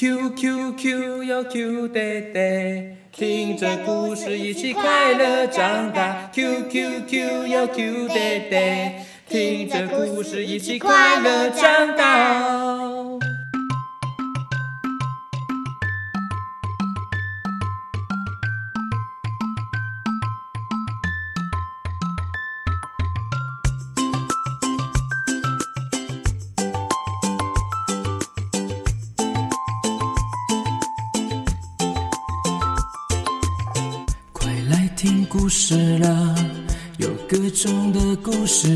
Q Q Q 哟 Q 爹爹，听着故事一起快乐长大。Q Q Q 哟 Q 爹爹，听着故事一起快乐长大。故事了，有各种的故事，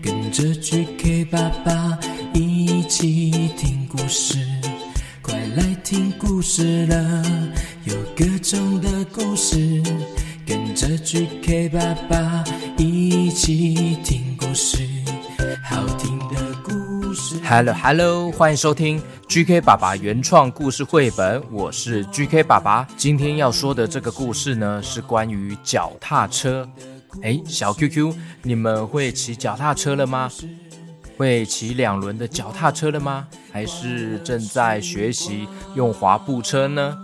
跟着 GK 爸爸一起听故事。快来听故事了，有各种的故事，跟着 GK 爸爸一起听故事。好听的故事。Hello Hello，欢迎收听。GK 爸爸原创故事绘本，我是 GK 爸爸。今天要说的这个故事呢，是关于脚踏车。诶，小 QQ，你们会骑脚踏车了吗？会骑两轮的脚踏车了吗？还是正在学习用滑步车呢？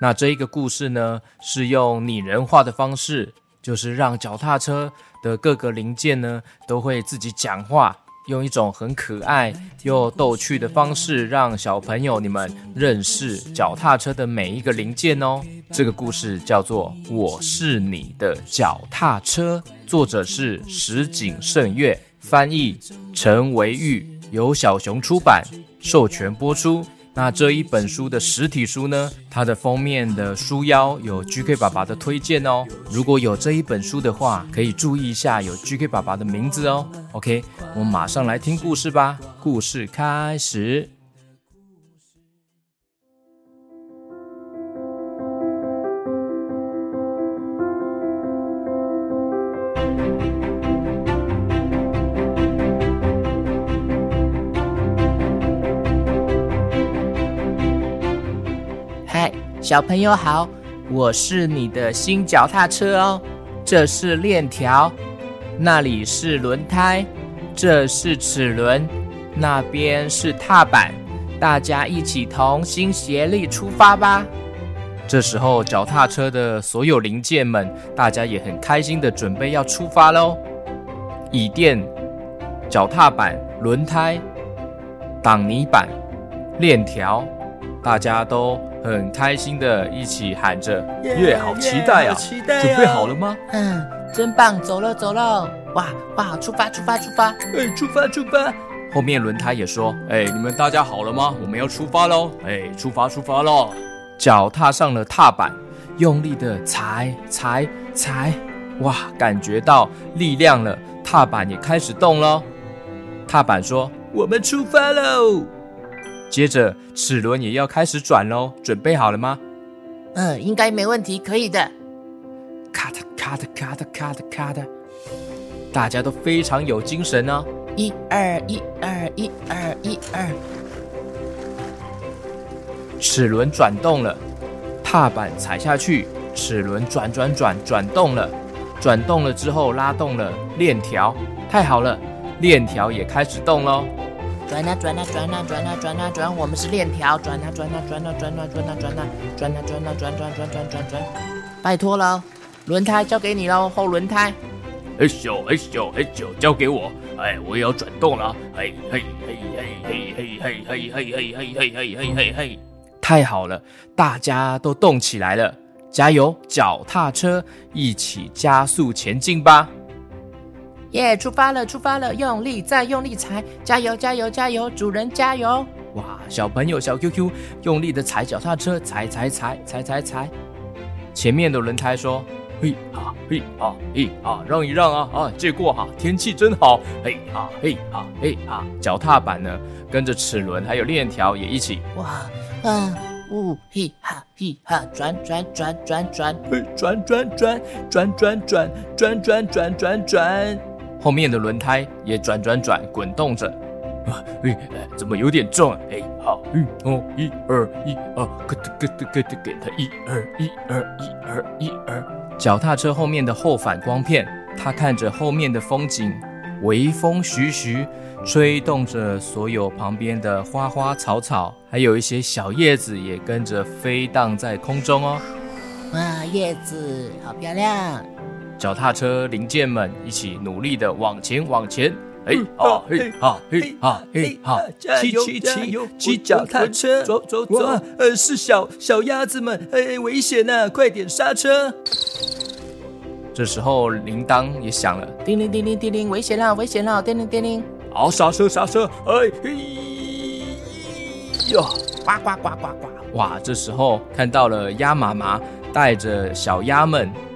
那这一个故事呢，是用拟人化的方式，就是让脚踏车的各个零件呢，都会自己讲话。用一种很可爱又逗趣的方式，让小朋友你们认识脚踏车的每一个零件哦。这个故事叫做《我是你的脚踏车》，作者是石井胜月，翻译陈维玉，由小熊出版，授权播出。那这一本书的实体书呢，它的封面的书腰有 GK 爸爸的推荐哦。如果有这一本书的话，可以注意一下有 GK 爸爸的名字哦。OK，我们马上来听故事吧。故事开始。小朋友好，我是你的新脚踏车哦。这是链条，那里是轮胎，这是齿轮，那边是踏板。大家一起同心协力出发吧。这时候，脚踏车的所有零件们，大家也很开心的准备要出发喽。椅垫、脚踏板、轮胎、挡泥板、链条，大家都。很开心的一起喊着耶，好期待啊！期待啊！准备好了吗？嗯，真棒！走了走了，哇哇！出发出发出发！哎，出发出发！后面轮胎也说：哎，你们大家好了吗？我们要出发喽！哎，出发出发喽！脚踏上了踏板，用力的踩踩踩，哇！感觉到力量了，踏板也开始动喽。踏板说：我们出发喽！接着齿轮也要开始转喽，准备好了吗？嗯，应该没问题，可以的。咔嗒咔嗒咔嗒咔嗒咔嗒，大家都非常有精神哦。一二一二一二一二，齿轮转动了，踏板踩下去，齿轮转转转转动了，转动了之后拉动了链条，太好了，链条也开始动喽。转啊转啊转啊转啊转啊转，我们是链条，转啊转啊转啊转啊转啊转啊转啊转啊转转转转转转，拜托了，轮胎交给你喽，后轮胎。嘿咻嘿咻嘿咻，交给我，哎，我也要转动了，嘿嘿嘿嘿嘿嘿嘿嘿嘿嘿嘿嘿嘿嘿嘿嘿，太好了，大家都动起来了，加油，脚踏车，一起加速前进吧。耶！Yeah, 出发了，出发了，用力再用力踩，加油，加油，加油！主人加油！哇，小朋友小 QQ 用力的踩脚踏车，踩踩踩踩踩踩。前面的轮胎说：“嘿啊嘿啊嘿啊，让一让啊啊，借过哈，天气真好。嘿啊嘿啊嘿啊，脚踏板呢，跟着齿轮还有链条也一起。哇，啊，呜嘿哈嘿哈，转转转转转，嘿转转转转转转转转转转转。”后面的轮胎也转转转滚动着，啊，哎，怎么有点重啊？哎，好，嗯，哦，一二一二，咯哒咯哒咯哒，给它一二一二一二一二。脚踏车后面的后反光片，他看着后面的风景，微风徐徐，吹动着所有旁边的花花草草，还有一些小叶子也跟着飞荡在空中哦。哇，叶子好漂亮！脚踏车零件们一起努力的往前往前。哎啊嘿啊嘿啊嘿啊！骑骑骑骑脚踏车，走走走！呃，是小小鸭子们，哎，危险呐！快点刹车！这时候铃铛也响了，叮铃叮铃叮铃，危险了，危险了！叮铃叮铃，好，刹车刹车！哎嘿哟，呱呱呱呱呱！哇，这时候看到了鸭妈妈带着小鸭们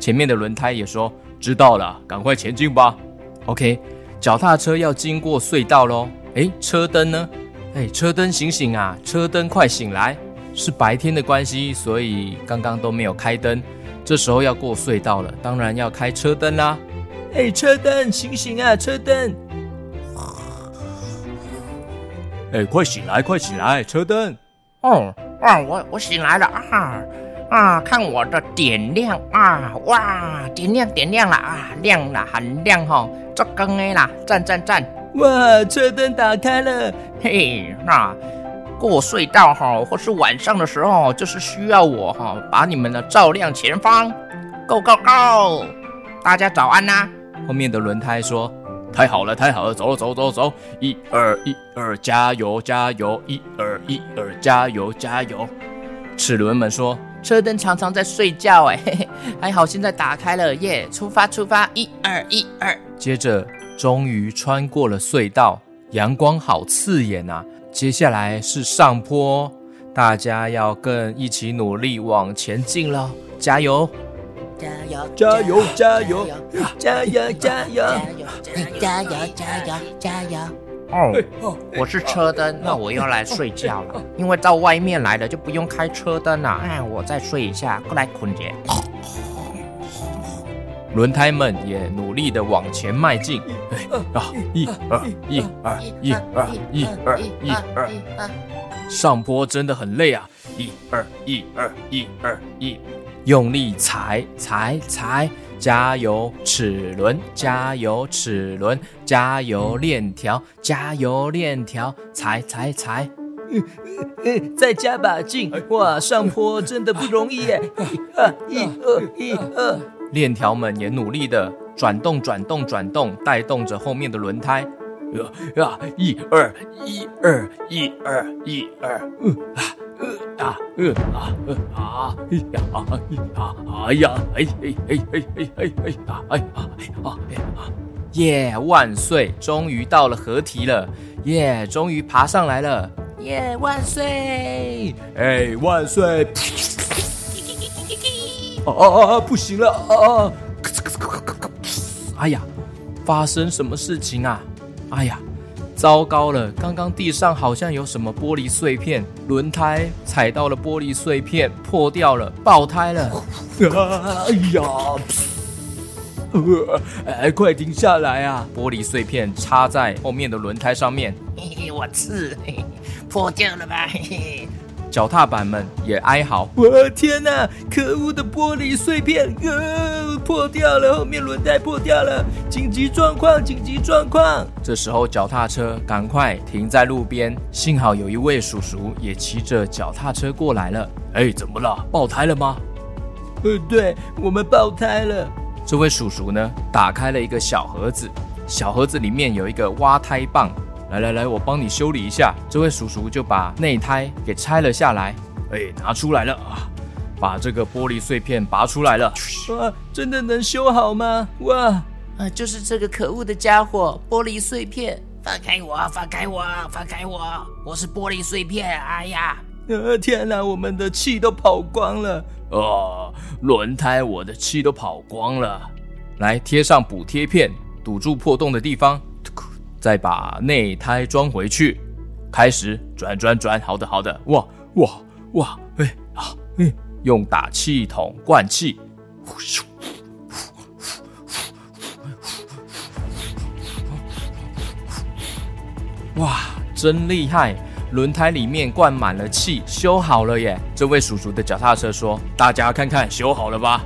前面的轮胎也说：“知道了，赶快前进吧。”OK，脚踏车要经过隧道喽。哎，车灯呢？哎，车灯醒醒啊！车灯快醒来！是白天的关系，所以刚刚都没有开灯。这时候要过隧道了，当然要开车灯啦。哎，车灯，醒醒啊！车灯，哎，快醒来，快醒来！车灯。哦，啊，我我醒来了啊啊！看我的点亮啊！哇，点亮点亮了啊！亮了，很亮哈！这更 A 啦，赞赞赞！哇，车灯打开了，嘿，那。过隧道哈，或是晚上的时候，就是需要我哈，把你们的照亮前方。Go go go！大家早安呐！后面的轮胎说：“太好了，太好了，走走走走，一二一二，加油加油，一二一二，加油加油。”齿轮们说：“车灯常常在睡觉哎，嘿嘿，还好现在打开了耶！出发出发，一二一二。”接着终于穿过了隧道，阳光好刺眼、啊。接下来是上坡，大家要更一起努力往前进了，加油！加油！加油！加油！加油！加油！加油！加油！加油！哦，我是车灯，那我要来睡觉了，因为到外面来了就不用开车灯了。哎，我再睡一下，过来困姐。轮胎们也努力的往前迈进，啊，一二一二一二一二一二，上坡真的很累啊！一二一二一二一，用力踩踩踩，加油齿轮，加油齿轮，加油链条，加油链条，踩踩踩，再加把劲！哇，上坡真的不容易耶！一二一二。链条们也努力的转动、转动、转动，带动着后面的轮胎。呀呀，一二一二一二一二，嗯啊啊呃啊啊，哎呀啊哎呀哎哎哎哎哎哎哎啊哎啊哎啊耶！万岁！终于到了合体了，耶！终于爬上来了，耶！万岁！哎，万岁！啊啊啊！不行了啊！哎呀，发生什么事情啊？哎呀，糟糕了！刚刚地上好像有什么玻璃碎片，轮胎踩到了玻璃碎片，破掉了，爆胎了！哎呀！哎，快停下来啊！玻璃碎片插在后面的轮胎上面，嘿嘿，我刺，破掉了吧？嘿嘿。脚踏板们也哀嚎：“我天哪！可恶的玻璃碎片，呃，破掉了，后面轮胎破掉了，紧急状况，紧急状况！”这时候，脚踏车赶快停在路边。幸好有一位叔叔也骑着脚踏车过来了。哎，怎么了？爆胎了吗？呃，对，我们爆胎了。这位叔叔呢，打开了一个小盒子，小盒子里面有一个挖胎棒。来来来，我帮你修理一下。这位叔叔就把内胎给拆了下来，哎，拿出来了啊，把这个玻璃碎片拔出来了。哇，真的能修好吗？哇，啊，就是这个可恶的家伙，玻璃碎片，放开我，放开我，放开我，我是玻璃碎片。哎呀，呃，天哪，我们的气都跑光了。哦，轮胎，我的气都跑光了。来贴上补贴片。堵住破洞的地方，再把内胎装回去，开始转转转。好的好的，哇哇哇！哎啊哎，用打气筒灌气，哇，真厉害！轮胎里面灌满了气，修好了耶！这位叔叔的脚踏车说：“大家看看，修好了吧？”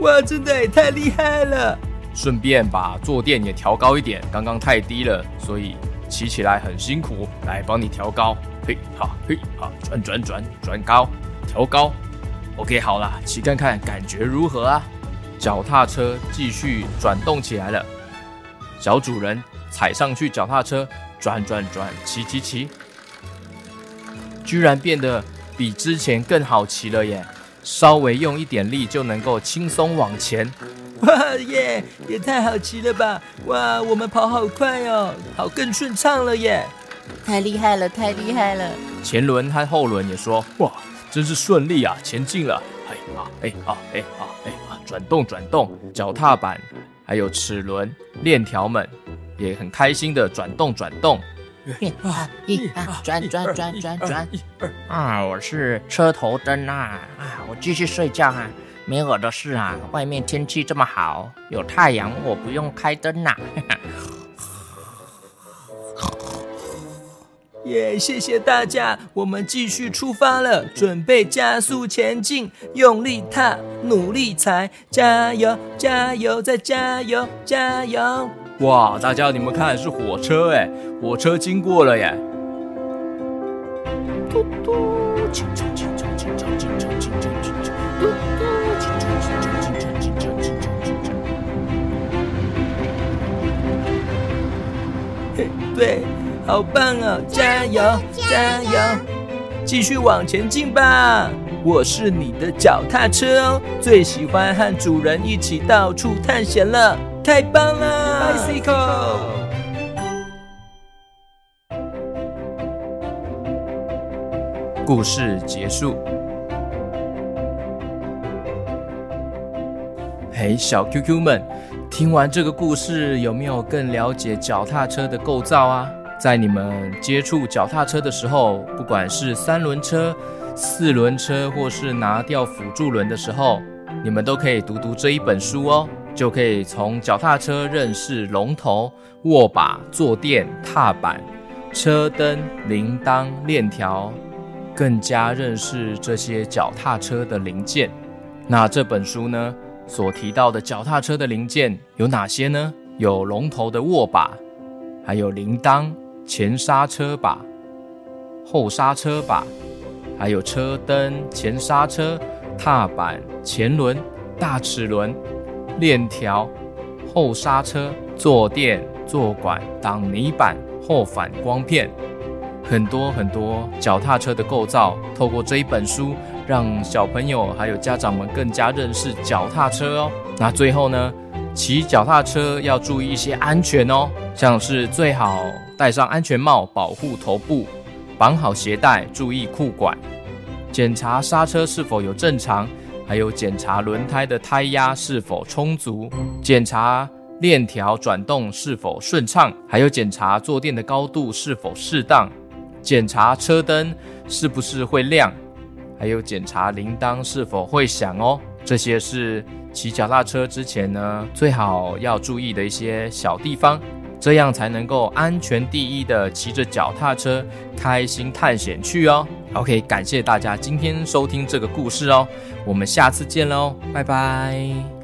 哇，真的也太厉害了！顺便把坐垫也调高一点，刚刚太低了，所以骑起来很辛苦。来，帮你调高，嘿哈嘿哈，转转转转高，调高。OK，好了，骑看看感觉如何啊？脚踏车继续转动起来了，小主人踩上去脚踏车，转转转，骑骑骑。居然变得比之前更好骑了耶！稍微用一点力就能够轻松往前。哇耶，也太好骑了吧！哇，我们跑好快哦，跑更顺畅了耶！太厉害了，太厉害了！前轮和后轮也说：哇，真是顺利啊，前进了！哎啊，哎啊，哎啊，哎啊，转动转动，脚踏板还有齿轮、链条们也很开心的转动转动。一啊一啊，转转转转转！啊，我是车头灯啊！啊，我继续睡觉啊，没我的事啊。外面天气这么好，有太阳，我不用开灯呐。耶，谢谢大家，我们继续出发了，准备加速前进，用力踏，努力踩，加油，加油，再加油，加油！哇，大家你们看，是火车哎，火车经过了耶！嘟嘟，轻轻对，好棒哦！加油，加油，继续往前进吧！我是你的脚踏车哦，最喜欢和主人一起到处探险了。太棒了，Bicycle！故事结束。嘿，小 QQ 们，听完这个故事，有没有更了解脚踏车的构造啊？在你们接触脚踏车的时候，不管是三轮车、四轮车，或是拿掉辅助轮的时候，你们都可以读读这一本书哦。就可以从脚踏车认识龙头、握把、坐垫、踏板、车灯、铃铛、链条，更加认识这些脚踏车的零件。那这本书呢，所提到的脚踏车的零件有哪些呢？有龙头的握把，还有铃铛、前刹车把、后刹车把，还有车灯、前刹车、踏板、前轮、大齿轮。链条、后刹车、坐垫、坐管、挡泥板、后反光片，很多很多脚踏车的构造，透过这一本书，让小朋友还有家长们更加认识脚踏车哦。那最后呢，骑脚踏车要注意一些安全哦，像是最好戴上安全帽保护头部，绑好鞋带，注意裤管，检查刹车是否有正常。还有检查轮胎的胎压是否充足，检查链条转动是否顺畅，还有检查坐垫的高度是否适当，检查车灯是不是会亮，还有检查铃铛是否会响哦。这些是骑脚踏车之前呢，最好要注意的一些小地方，这样才能够安全第一的骑着脚踏车开心探险去哦。OK，感谢大家今天收听这个故事哦，我们下次见喽，拜拜。